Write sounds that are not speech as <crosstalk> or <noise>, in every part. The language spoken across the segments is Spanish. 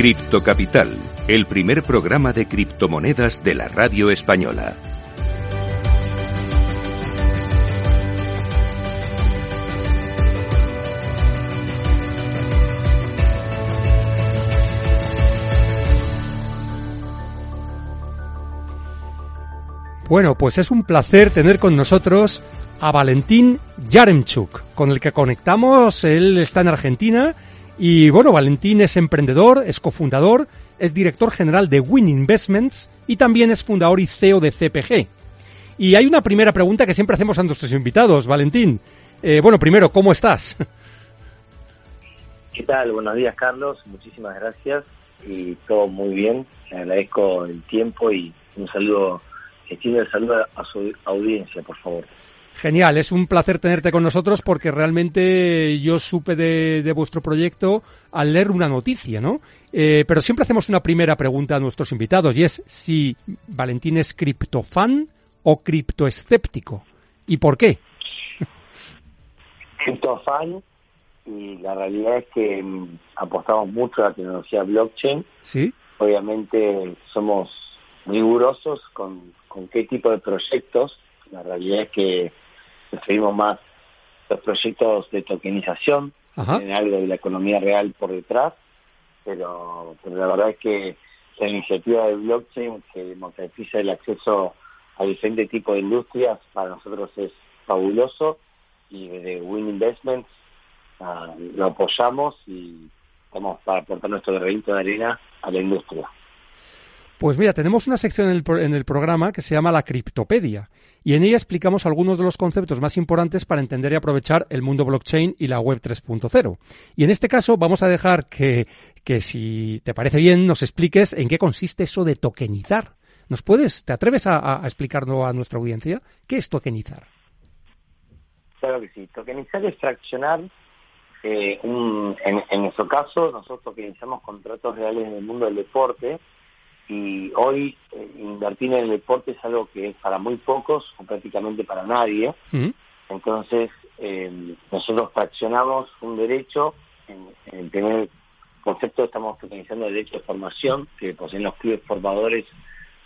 Cripto Capital, el primer programa de criptomonedas de la radio española. Bueno, pues es un placer tener con nosotros a Valentín Yaremchuk, con el que conectamos. Él está en Argentina y bueno, Valentín es emprendedor, es cofundador, es director general de Win Investments y también es fundador y CEO de CPG. Y hay una primera pregunta que siempre hacemos a nuestros invitados, Valentín. Eh, bueno, primero, ¿cómo estás? ¿Qué tal? Buenos días, Carlos. Muchísimas gracias y todo muy bien. Le agradezco el tiempo y un saludo tiene el saludo a su audiencia, por favor. Genial, es un placer tenerte con nosotros porque realmente yo supe de, vuestro proyecto al leer una noticia, ¿no? Eh, pero siempre hacemos una primera pregunta a nuestros invitados y es si Valentín es criptofan o criptoescéptico y por qué. Criptofan y la realidad es que mm, apostamos mucho a la tecnología blockchain. Sí. Obviamente somos rigurosos con, con qué tipo de proyectos. La realidad es que preferimos más los proyectos de tokenización, en algo de la economía real por detrás, pero, pero la verdad es que la iniciativa de blockchain que democratiza el acceso a diferentes tipos de industrias para nosotros es fabuloso y desde Win Investments ah, lo apoyamos y vamos para aportar nuestro granito de arena a la industria. Pues mira, tenemos una sección en el, programa que se llama la Criptopedia y en ella explicamos algunos de los conceptos más importantes para entender y aprovechar el mundo blockchain y la web 3.0. Y en este caso vamos a dejar que, que, si te parece bien, nos expliques en qué consiste eso de tokenizar. ¿Nos puedes, te atreves a, explicarlo a nuestra audiencia? ¿Qué es tokenizar? Claro que sí. Tokenizar es fraccionar eh, en, en nuestro caso, nosotros tokenizamos contratos reales en el mundo del deporte y hoy eh, invertir en el deporte es algo que es para muy pocos o prácticamente para nadie. Entonces, eh, nosotros fraccionamos un derecho, en, el primer concepto estamos utilizando el derecho de formación que poseen los clubes formadores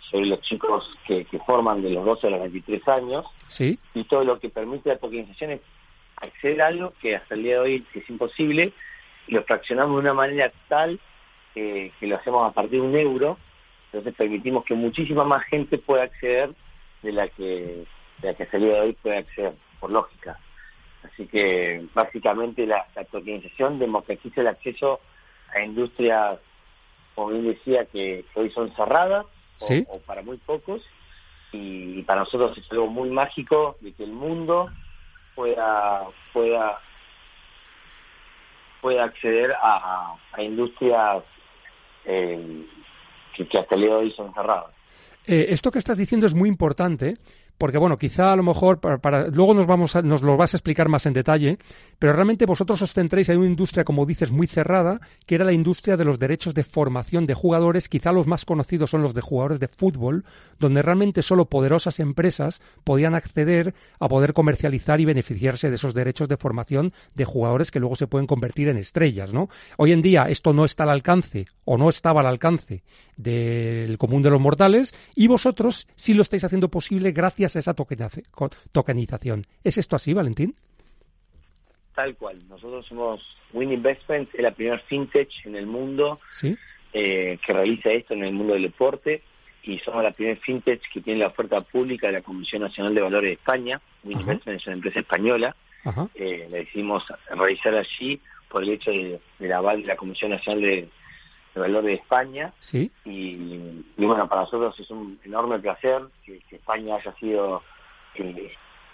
sobre los chicos que, forman de los 12 a los 23 años. ¿Sí? Y todo lo que permite la tokenización es acceder a algo que hasta el día de hoy es imposible y lo fraccionamos de una manera tal que lo hacemos a partir de un euro entonces permitimos que muchísima más gente pueda acceder de la que de la que de hoy puede acceder, por lógica. Así que básicamente la, tokenización democratiza el acceso a industrias, como bien decía, que hoy son cerradas o, para muy pocos. Y, para nosotros es algo muy mágico de que el mundo pueda pueda pueda acceder a, a industrias eh, que, hasta el día. Eh, esto que estás diciendo es muy importante porque bueno, quizá a lo mejor para, luego nos vamos nos lo vas a explicar más en detalle, pero realmente vosotros os centréis en una industria como dices muy cerrada, que era la industria de los derechos de formación de jugadores, quizá los más conocidos son los de jugadores de fútbol, donde realmente solo poderosas empresas podían acceder a poder comercializar y beneficiarse de esos derechos de formación de jugadores que luego se pueden convertir en estrellas, ¿no? Hoy en día esto no está al alcance o no estaba al alcance del común de los mortales y vosotros sí lo estáis haciendo posible gracias a esa tokenización. ¿Es esto así, Valentín? Tal cual. Nosotros somos Win Investments, es la primera fintech en el mundo eh, que realiza esto en el mundo del deporte y somos la primera fintech que tiene la oferta pública de la Comisión Nacional de Valores de España. Win Investments es una empresa española. Eh, la decidimos realizar allí por el hecho de, del aval de la Comisión Nacional de, de valor de España. ¿Sí? Y, bueno, para nosotros es un enorme placer que, España haya sido eh,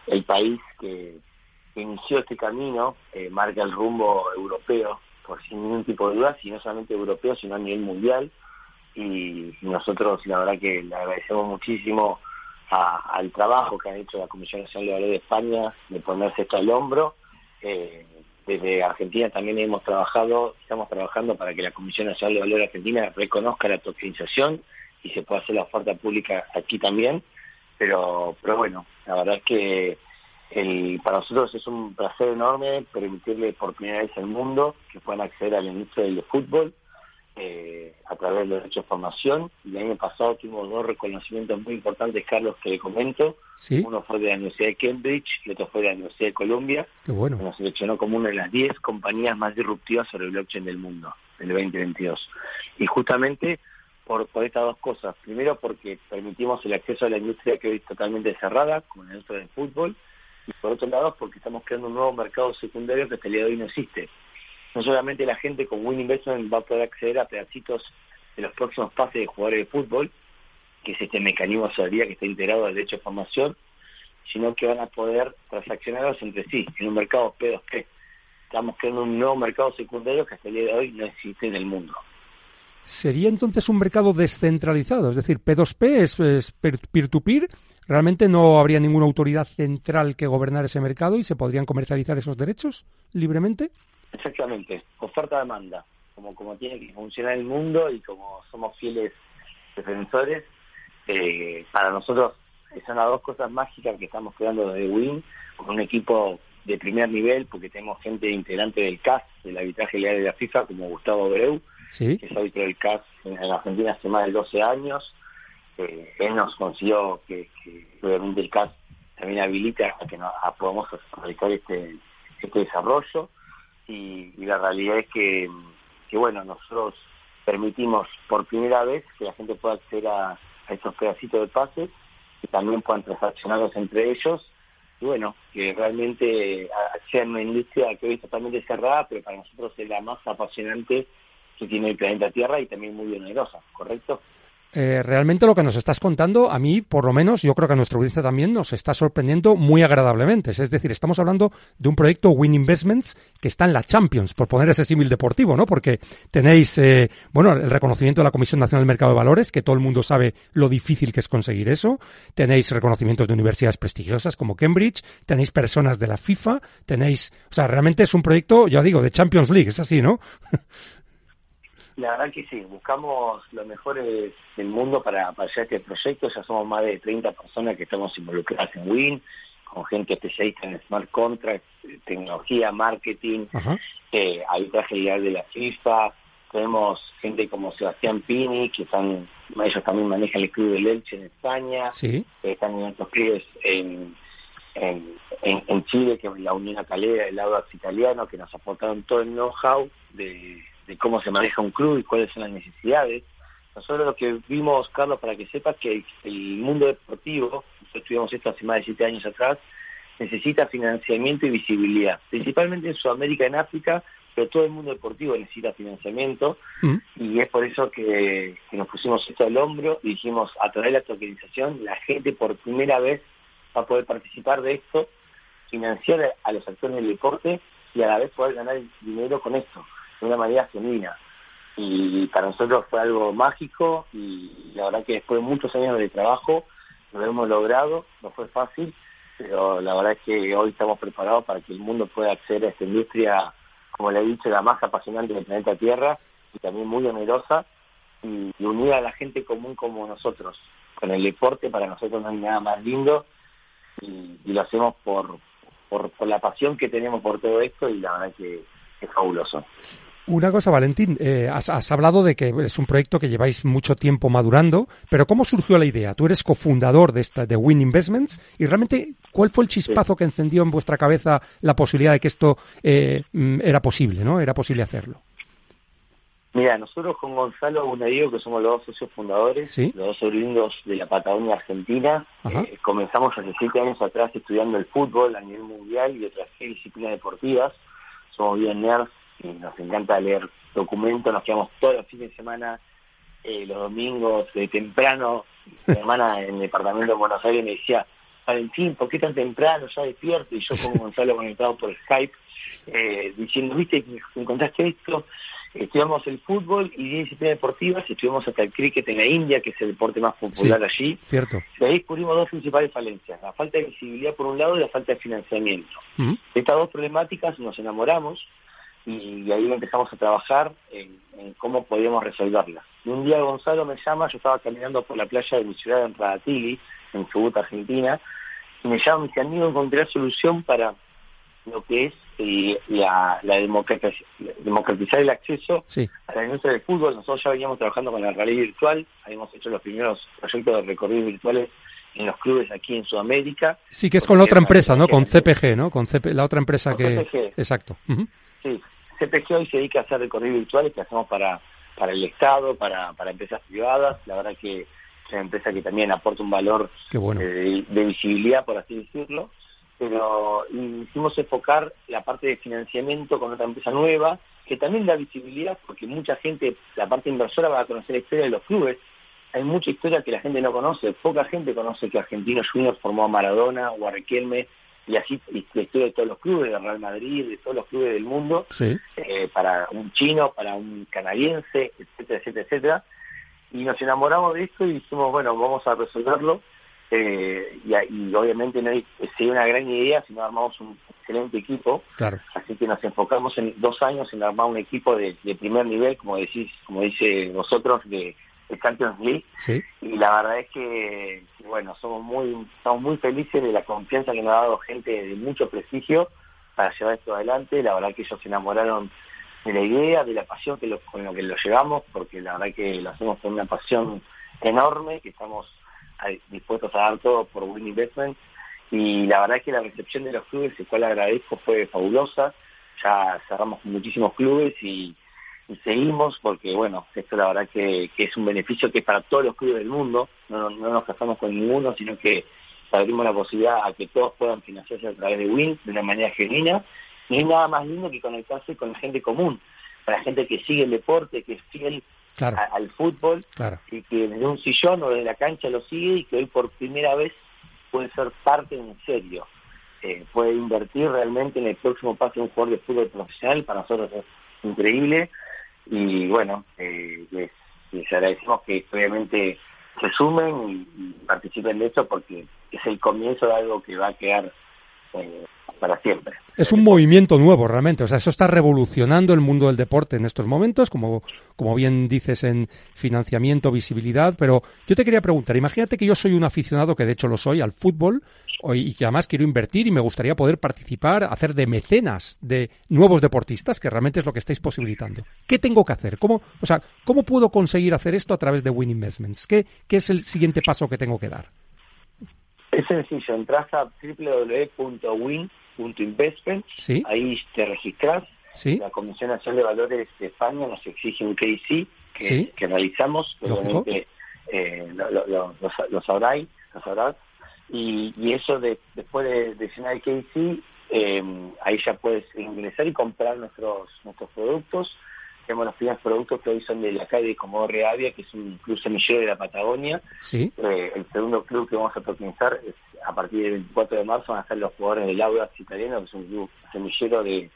el país que, inició este camino, eh, marca el rumbo europeo, por sin ningún tipo de duda, y no solamente europeo, sino a nivel mundial. Y, nosotros, la verdad, que le agradecemos muchísimo al trabajo que han hecho la Comisión Nacional de Valor de España de ponerse esto al hombro. Eh, desde Argentina también hemos trabajado, estamos trabajando para que la Comisión Nacional de Valor Argentina reconozca la tokenización y se pueda hacer la oferta pública aquí también. Pero, pero bueno, la verdad es que el, para nosotros es un placer enorme permitirle por primera vez al mundo que puedan acceder a la industria del fútbol eh, a través de los derechos de formación. Y el año pasado tuvimos dos reconocimientos muy importantes, Carlos, que le comento. Uno fue de la Universidad de Cambridge y otro fue de la Universidad de Columbia. Qué bueno. nos seleccionó como una de las 10 compañías más disruptivas sobre el blockchain del mundo, en el 2022. Y justamente por, por estas dos cosas. Primero, porque permitimos el acceso a la industria que hoy es totalmente cerrada, como la industria del fútbol. Y por otro lado, porque estamos creando un nuevo mercado secundario que hasta el día de hoy no existe no solamente la gente con Win Investment va a poder acceder a pedacitos de los próximos pases de jugadores de fútbol, que es este mecanismo de que está integrado al derecho de formación, sino que van a poder transaccionarlos entre sí en un mercado P2P. Estamos creando un nuevo mercado secundario que hasta el día de hoy no existe en el mundo. ¿Sería entonces un mercado descentralizado? Es decir, P2P es peer-to-peer. ¿Realmente no habría ninguna autoridad central que gobernara ese mercado y se podrían comercializar esos derechos libremente? Exactamente, oferta-demanda, como, como tiene que funcionar el mundo y como somos fieles defensores, eh, para nosotros son las dos cosas mágicas que estamos creando desde WIN, con un equipo de primer nivel, porque tenemos gente integrante del CAS, del arbitraje legal de la FIFA, como Gustavo Breu, que es árbitro del CAS en, Argentina hace más de 12 años. Eh, él nos consiguió que, obviamente el CAS también habilita a que nos, podamos realizar este, este desarrollo y, la realidad es que, bueno, nosotros permitimos por primera vez que la gente pueda acceder a, estos pedacitos de pases y también puedan transaccionarlos entre ellos y bueno, que realmente sea una industria que hoy es totalmente cerrada, pero para nosotros es la más apasionante que tiene el planeta Tierra y también muy onerosa, ¿correcto? Eh, realmente lo que nos estás contando, a mí, por lo menos, yo creo que a nuestra audiencia también nos está sorprendiendo muy agradablemente. Es decir, estamos hablando de un proyecto Win Investments que está en la Champions, por poner ese símil deportivo, ¿no? Porque tenéis, eh, bueno, el reconocimiento de la Comisión Nacional del Mercado de Valores, que todo el mundo sabe lo difícil que es conseguir eso. Tenéis reconocimientos de universidades prestigiosas como Cambridge. Tenéis personas de la FIFA. Tenéis, o sea, realmente es un proyecto, ya digo, de Champions League, es así, ¿no? <laughs> La verdad que sí, buscamos lo mejores del mundo para, para hacer este proyecto. Ya somos más de 30 personas que estamos involucradas en WIN, con gente especialista en smart contracts, tecnología, marketing, eh, arbitraje legal de la FIFA. Tenemos gente como Sebastián Pini, que están, ellos también manejan el club del Elche en España. ¿Sí? están en otros clubes en, en, Chile, que es la Unión Calera, el lado italiano, que nos aportaron todo el know-how de de cómo se maneja un club y cuáles son las necesidades. Nosotros lo que vimos, Carlos, para que sepas que el mundo deportivo, nosotros estudiamos esto hace más de siete años atrás, necesita financiamiento y visibilidad, principalmente en Sudamérica, en África, pero todo el mundo deportivo necesita financiamiento mm. y es por eso que, nos pusimos esto al hombro y dijimos, a través de esta organización, la gente por primera vez va a poder participar de esto, financiar a los actores del deporte y a la vez poder ganar dinero con esto de una manera genuina. Y para nosotros fue algo mágico y la verdad que después de muchos años de trabajo lo hemos logrado, no fue fácil, pero la verdad es que hoy estamos preparados para que el mundo pueda acceder a esta industria, como le he dicho, la más apasionante del planeta Tierra y también muy onerosa y, unida a la gente común como nosotros. Con el deporte para nosotros no hay nada más lindo y, lo hacemos por, por, por la pasión que tenemos por todo esto y la verdad que es fabuloso. Una cosa, Valentín, eh, has, hablado de que es un proyecto que lleváis mucho tiempo madurando, pero ¿cómo surgió la idea? Tú eres cofundador de esta de Win Investments y realmente, ¿cuál fue el chispazo que encendió en vuestra cabeza la posibilidad de que esto eh, mm, era posible, no? Era posible hacerlo. Mira, nosotros con Gonzalo Bunadigo, que somos los dos socios fundadores, los dos oriundos de la Patagonia Argentina, eh, comenzamos hace siete años atrás estudiando el fútbol a nivel mundial y otras disciplinas deportivas. Somos bien nerds nos encanta leer documentos, nos quedamos todos los fines de semana, eh, los domingos de temprano, mi hermana <laughs> en el departamento de Buenos Aires me decía, Valentín, ¿por qué tan temprano? Ya despierto, y yo con Gonzalo conectado por Skype, eh, diciendo, viste, encontraste esto, estudiamos el fútbol y disciplinas deportivas, estudiamos hasta el cricket en la India, que es el deporte más popular allí. Cierto. Y ahí descubrimos dos principales falencias, la falta de visibilidad por un lado y la falta de financiamiento. Estas dos problemáticas nos enamoramos, y ahí empezamos a trabajar en, cómo podíamos resolverla. Y un día Gonzalo me llama, yo estaba caminando por la playa de mi ciudad en Radatili, en Chubut, Argentina, y me llama y me dice, amigo, encontré la solución para lo que es y la, la democratizar el acceso a la industria del fútbol. Nosotros ya veníamos trabajando con la realidad virtual, habíamos hecho los primeros proyectos de recorridos virtuales en los clubes aquí en Sudamérica. Sí, que es con la otra empresa, ¿no? Con CPG, ¿no? Con la otra empresa que... CPG. Exacto. Sí, CPG hoy se dedica a hacer recorridos virtuales que hacemos para, para el Estado, para, para empresas privadas. La verdad que es una empresa que también aporta un valor eh, de, visibilidad, por así decirlo. Pero hicimos enfocar la parte de financiamiento con otra empresa nueva, que también da visibilidad, porque mucha gente, la parte inversora va a conocer la historia de los clubes, hay mucha historia que la gente no conoce. Poca gente conoce que Argentino Juniors formó a Maradona o a Riquelme y así la historia de todos los clubes, de Real Madrid, de todos los clubes del mundo, eh, para un chino, para un canadiense, etcétera, etcétera, etcétera. Y nos enamoramos de esto y dijimos, bueno, vamos a resolverlo. Eh, y, obviamente no hay, sería una gran idea si no armamos un excelente equipo. Claro. Así que nos enfocamos en dos años en armar un equipo de, de primer nivel, como decís, como dice vosotros, de el Champions League. Y la verdad es que, bueno, somos muy, estamos muy felices de la confianza que nos ha dado gente de mucho prestigio para llevar esto adelante. La verdad que ellos se enamoraron de la idea, de la pasión que con lo que lo llevamos, porque la verdad que lo hacemos con una pasión enorme, que estamos dispuestos a dar todo por Win Investment. Y la verdad es que la recepción de los clubes, el cual agradezco, fue fabulosa. Ya cerramos muchísimos clubes y y seguimos porque, bueno, esto la verdad que, es un beneficio que es para todos los clubes del mundo, no, nos casamos con ninguno, sino que abrimos la posibilidad a que todos puedan financiarse a través de WIN de una manera genuina, y hay nada más lindo que conectarse con la gente común, para la gente que sigue el deporte, que es fiel al fútbol, y que desde un sillón o desde la cancha lo sigue y que hoy por primera vez puede ser parte en serio. Eh, puede invertir realmente en el próximo paso de un jugador de fútbol profesional, para nosotros es increíble y bueno, eh, les, agradecemos que obviamente se sumen y, participen de esto porque es el comienzo de algo que va a quedar eh, para siempre. Es un movimiento nuevo realmente, o sea, eso está revolucionando el mundo del deporte en estos momentos, como, como bien dices en financiamiento, visibilidad, pero yo te quería preguntar, imagínate que yo soy un aficionado, que de hecho lo soy, al fútbol, y que además quiero invertir y me gustaría poder participar, hacer de mecenas de nuevos deportistas, que realmente es lo que estáis posibilitando. ¿Qué tengo que hacer? ¿Cómo, o sea, ¿cómo puedo conseguir hacer esto a través de Win Investments? ¿Qué, qué es el siguiente paso que tengo que dar? Es sencillo, entras a www.win.investment, ahí te registras. La Comisión Nacional de Valores de España nos exige un KC que, que realizamos, obviamente eh, lo, lo, lo, sabrás, Y, eso de, después de, de llenar el KC, eh, ahí ya puedes ingresar y comprar nuestros nuestros productos tenemos los primeros productos que hoy son de la calle de Comodoro Avia, que es un club semillero de la Patagonia. ¿Sí? Eh, el segundo club que vamos a protagonizar es a partir del 24 de marzo van a ser los jugadores del Audax italiano, que es un club semillero de,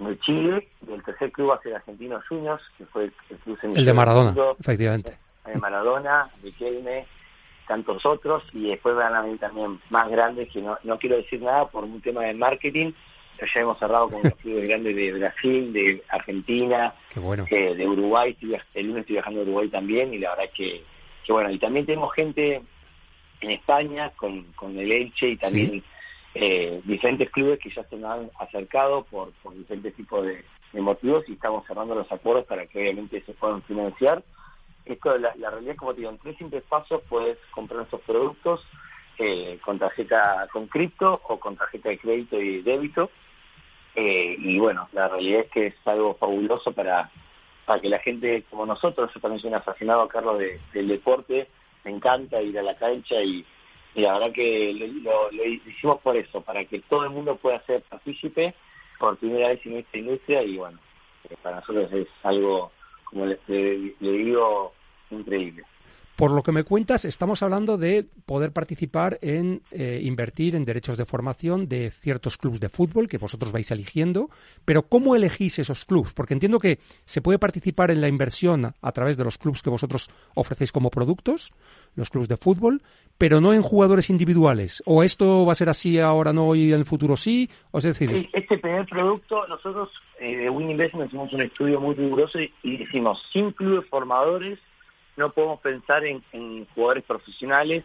de Chile. Y el tercer club va a ser Argentinos Juniors, que fue el club semillero. El de Maradona, efectivamente. El de Maradona, de Kelme, tantos otros. Y después van a venir también más grandes, que no, no quiero decir nada por un tema de marketing, ya hemos cerrado con los clubes grandes de Brasil, de Argentina, eh, de Uruguay, el lunes estoy viajando a Uruguay también y la verdad que, que bueno, y también tenemos gente en España con, con el Elche y también eh, diferentes clubes que ya se nos han acercado por, por diferentes tipos de, motivos y estamos cerrando los acuerdos para que obviamente se puedan financiar. Esto, la, la realidad, como te digo, en tres simples pasos puedes comprar nuestros productos eh, con tarjeta con cripto o con tarjeta de crédito y débito eh, y bueno, la realidad es que es algo fabuloso para, para que la gente como nosotros, yo también soy un aficionado, Carlos, de, del deporte, me encanta ir a la cancha y, la verdad que lo, hicimos por eso, para que todo el mundo pueda ser partícipe por primera vez en esta industria y bueno, eh, para nosotros es algo, como le digo, increíble. Por lo que me cuentas, estamos hablando de poder participar en eh, invertir en derechos de formación de ciertos clubes de fútbol que vosotros vais eligiendo, pero ¿cómo elegís esos clubes? Porque entiendo que se puede participar en la inversión a través de los clubes que vosotros ofrecéis como productos, los clubes de fútbol, pero no en jugadores individuales. ¿O esto va a ser así ahora no y en el futuro sí? O es decir, este primer producto, nosotros eh, de Win Investment hicimos un estudio muy riguroso y, y sin clubes formadores no podemos pensar en, jugadores profesionales,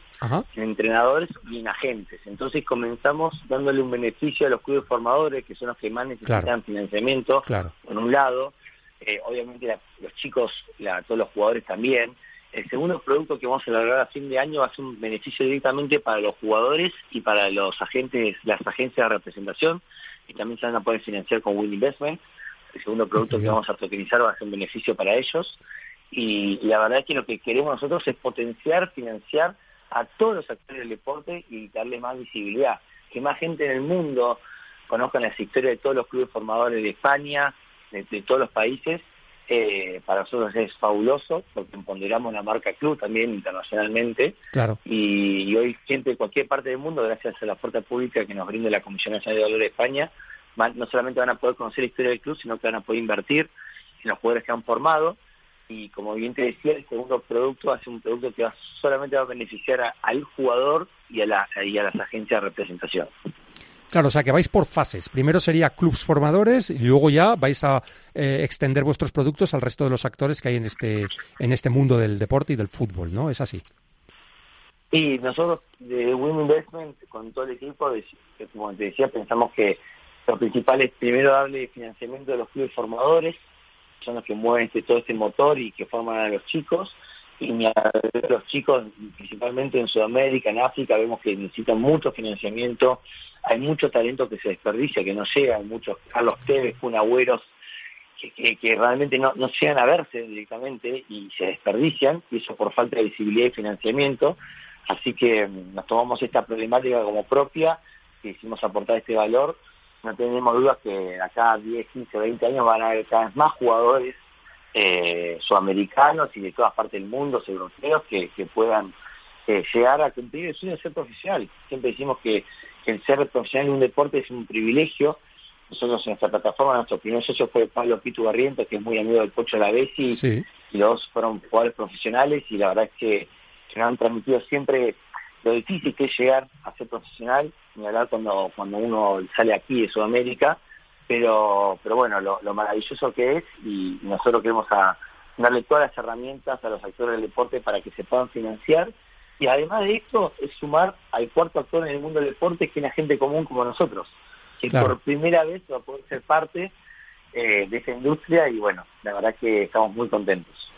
en entrenadores y en agentes. Entonces comenzamos dándole un beneficio a los clubes formadores, que son los que más necesitan financiamiento, por un lado. Eh, obviamente los chicos, todos los jugadores también. El segundo producto que vamos a lograr a fin de año va a ser un beneficio directamente para los jugadores y para los agentes, las agencias de representación, y también se van a poder financiar con Win Investment. El segundo producto que vamos a tokenizar va a ser un beneficio para ellos. Y, la verdad es que lo que queremos nosotros es potenciar, financiar a todos los actores del deporte y darle más visibilidad. Que más gente en el mundo conozcan las historias de todos los clubes formadores de España, de, todos los países. Eh, para nosotros es fabuloso porque empoderamos la marca club también internacionalmente. Claro. Y, hoy gente de cualquier parte del mundo, gracias a la fuerza pública que nos brinda la Comisión Nacional de Valores de España, no solamente van a poder conocer la historia del club, sino que van a poder invertir en los jugadores que han formado y como bien te decía, el segundo producto va a ser un producto que solamente va a beneficiar al jugador y a, la, y a las agencias de representación. Claro, o sea que vais por fases. Primero sería clubs formadores y luego ya vais a eh, extender vuestros productos al resto de los actores que hay en este en este mundo del deporte y del fútbol, ¿no? Es así. Y nosotros de Win Investment con todo el equipo, como te decía, pensamos que lo principal es primero darle financiamiento a los clubes formadores, son los que mueven este, todo este motor y que forman a los chicos. Y los chicos, principalmente en Sudamérica, en África, vemos que necesitan mucho financiamiento. Hay mucho talento que se desperdicia, que no llega. Hay muchos Carlos Tevez, Kun Agüeros, que, que, realmente no, no llegan a verse directamente y se desperdician, y eso por falta de visibilidad y financiamiento. Así que mm, nos tomamos esta problemática como propia, que hicimos aportar este valor no tenemos dudas que acá 10, 15, 20 años van a haber cada vez más jugadores eh, sudamericanos y de todas partes del mundo, europeos, que, puedan eh, llegar a cumplir el sueño de ser profesional. Siempre decimos que, el ser profesional en un deporte es un privilegio. Nosotros en nuestra plataforma, nuestro primer socio fue Pablo Pito Barrientos, que es muy amigo del Pocho La sí. y los dos fueron jugadores profesionales y la verdad es que, que nos han transmitido siempre lo difícil que es llegar a ser profesional, ni hablar cuando, cuando uno sale aquí de Sudamérica, pero, pero bueno, lo, maravilloso que es y nosotros queremos darle todas las herramientas a los actores del deporte para que se puedan financiar y además de esto es sumar al cuarto actor en el mundo del deporte que es la gente común como nosotros, que por primera vez va a poder ser parte eh, de esa industria y bueno, la verdad que estamos muy contentos.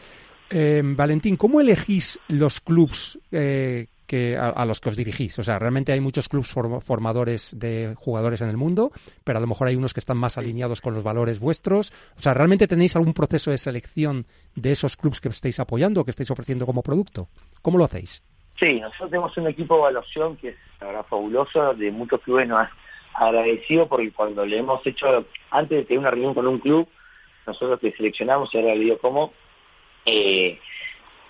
Eh, Valentín, ¿cómo elegís los clubs eh, que a, los que os dirigís. O sea, realmente hay muchos clubes formadores de jugadores en el mundo, pero a lo mejor hay unos que están más alineados con los valores vuestros. O sea, ¿realmente tenéis algún proceso de selección de esos clubes que estáis apoyando o que estáis ofreciendo como producto? ¿Cómo lo hacéis? Sí, nosotros tenemos un equipo de evaluación que es, verdad, fabuloso, de muchos clubes nos agradecido porque cuando le hemos hecho, antes de tener una reunión con un club, nosotros que seleccionamos, y ahora le digo cómo, eh,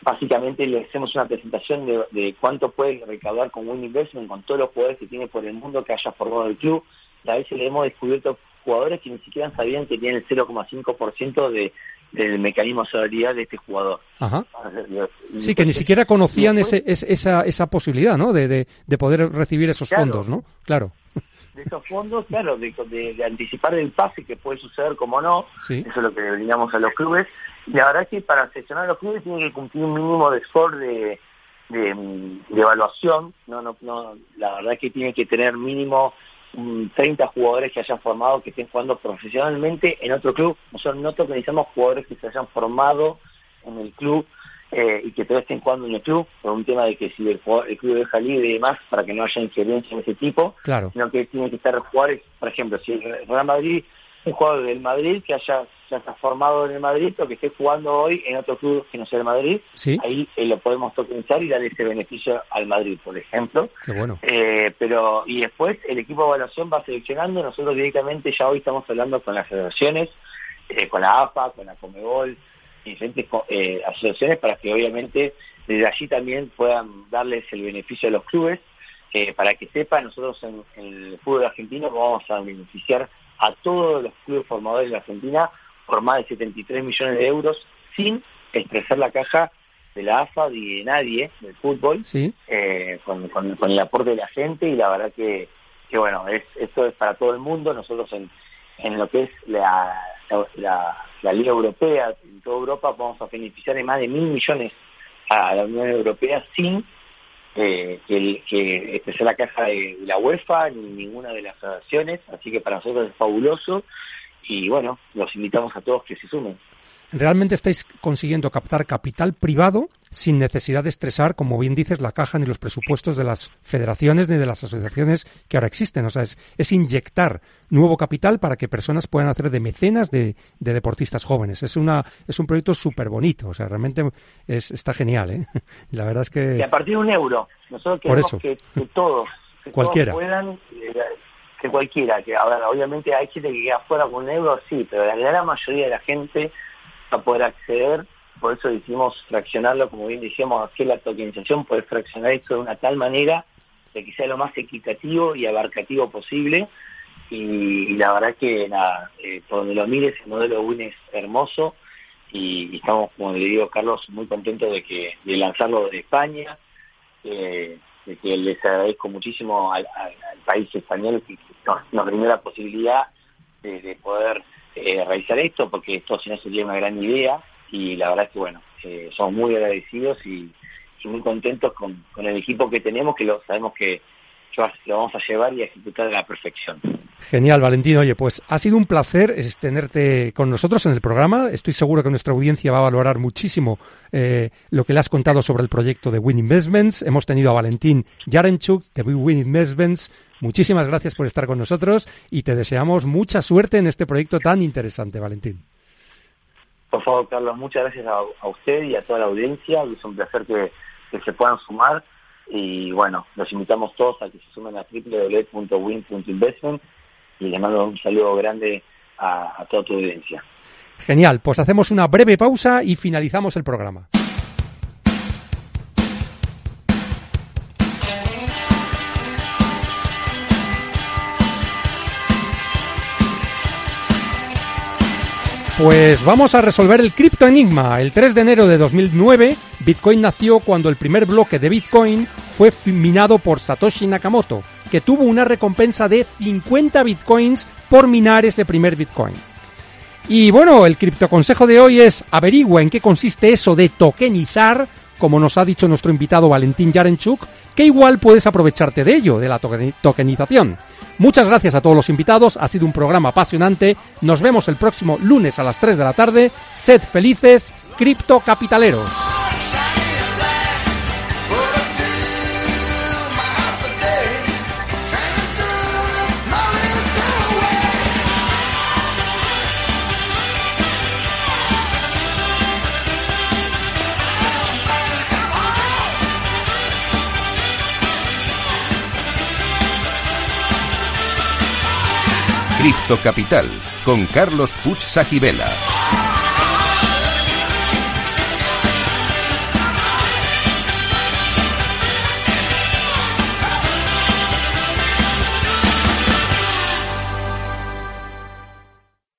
básicamente le hacemos una presentación de, cuánto puede recaudar con un Investment, con todos los jugadores que tiene por el mundo que haya formado el club. Y a veces le hemos descubierto jugadores que ni siquiera sabían que tienen el 0,5% de, del mecanismo de solidaridad de este jugador. Ajá. Sí, que ni siquiera conocían ese, esa, esa posibilidad, ¿no? De, de, poder recibir esos fondos, ¿no? Claro de esos fondos, claro, de, de, anticipar el pase que puede suceder como no, eso es lo que le brindamos a los clubes. Y la verdad es que para seleccionar a los clubes tiene que cumplir un mínimo de score de, de, evaluación, no, no, no, la verdad es que tiene que tener mínimo 30 jugadores que hayan formado, que estén jugando profesionalmente en otro club. Nosotros no tokenizamos jugadores que se hayan formado en el club eh, y que todavía estén jugando en el club, por un tema de que si el, club deja libre y demás, para que no haya injerencia en ese tipo, claro. sino que tiene que estar jugadores, por ejemplo, si el Real Madrid, un jugador del Madrid que haya ya está formado en el Madrid o que esté jugando hoy en otro club que no sea el Madrid, ahí eh, lo podemos tokenizar y darle ese beneficio al Madrid, por ejemplo. Qué bueno. Eh, pero y después el equipo de evaluación va seleccionando, nosotros directamente ya hoy estamos hablando con las federaciones, con la AFA, con la Comebol, diferentes eh, asociaciones para que obviamente desde allí también puedan darles el beneficio a los clubes. Eh, para que sepan, nosotros en, el fútbol argentino vamos a beneficiar a todos los clubes formadores de la Argentina por más de 73 millones de euros sin estresar la caja de la AFA ni de nadie del fútbol, eh, con, el aporte de la gente y la verdad que, que bueno, es, esto es para todo el mundo. Nosotros en, en lo que es la, la, Liga Europea, en toda Europa, vamos a beneficiar de más de mil millones a la Unión Europea sin eh, que, que esté la caja de la UEFA ni ninguna de las asociaciones, así que para nosotros es fabuloso y bueno, los invitamos a todos que se sumen realmente estáis consiguiendo captar capital privado sin necesidad de estresar, como bien dices, la caja ni los presupuestos de las federaciones ni de las asociaciones que ahora existen. O sea, es, es inyectar nuevo capital para que personas puedan hacer de mecenas de, deportistas jóvenes. Es, una, es un proyecto súper bonito. O sea, realmente es, está genial. ¿eh? <laughs> La verdad es que... Y a partir de un euro. Nosotros queremos que, todos, que Cualquiera. puedan... Eh, que cualquiera, que ahora obviamente hay gente que queda fuera con un euro, sí, pero la gran mayoría de la gente a poder acceder, por eso decimos fraccionarlo, como bien decíamos, hacer la tokenización, poder fraccionar esto de una tal manera de que sea lo más equitativo y abarcativo posible. Y, la verdad que nada, eh, por donde lo mires, el modelo WIN es hermoso y, estamos, como le digo Carlos, muy contentos de que de lanzarlo de España, eh, de que les agradezco muchísimo al, país español que nos, nos brindó la posibilidad de poder eh, realizar esto, porque esto si no sería una gran idea y la verdad es que bueno, eh, somos muy agradecidos y, muy contentos con, el equipo que tenemos, que lo sabemos que lo vamos a llevar y a ejecutar a la perfección. Genial, Valentín. Oye, pues ha sido un placer tenerte con nosotros en el programa. Estoy seguro que nuestra audiencia va a valorar muchísimo eh, lo que le has contado sobre el proyecto de Win Investments. Hemos tenido a Valentín Yarenchuk de Win Investments, Muchísimas gracias por estar con nosotros y te deseamos mucha suerte en este proyecto tan interesante, Valentín. Por favor, Carlos, muchas gracias a, usted y a toda la audiencia. Es un placer que, se puedan sumar. Y bueno, los invitamos todos a que se sumen a www.win.investment y le mando un saludo grande a toda tu audiencia. Genial, pues hacemos una breve pausa y finalizamos el programa. Pues vamos a resolver el cripto enigma. El 3 de enero de 2009, Bitcoin nació cuando el primer bloque de Bitcoin fue minado por Satoshi Nakamoto, que tuvo una recompensa de 50 Bitcoins por minar ese primer Bitcoin. Y bueno, el cripto consejo de hoy es averigua en qué consiste eso de tokenizar, como nos ha dicho nuestro invitado Valentín Yarenchuk, que igual puedes aprovecharte de ello, de la tokenización. Muchas gracias a todos los invitados, ha sido un programa apasionante. Nos vemos el próximo lunes a las 3 de la tarde. Sed felices, criptocapitaleros. Cripto Capital con Carlos Puch Sajibela.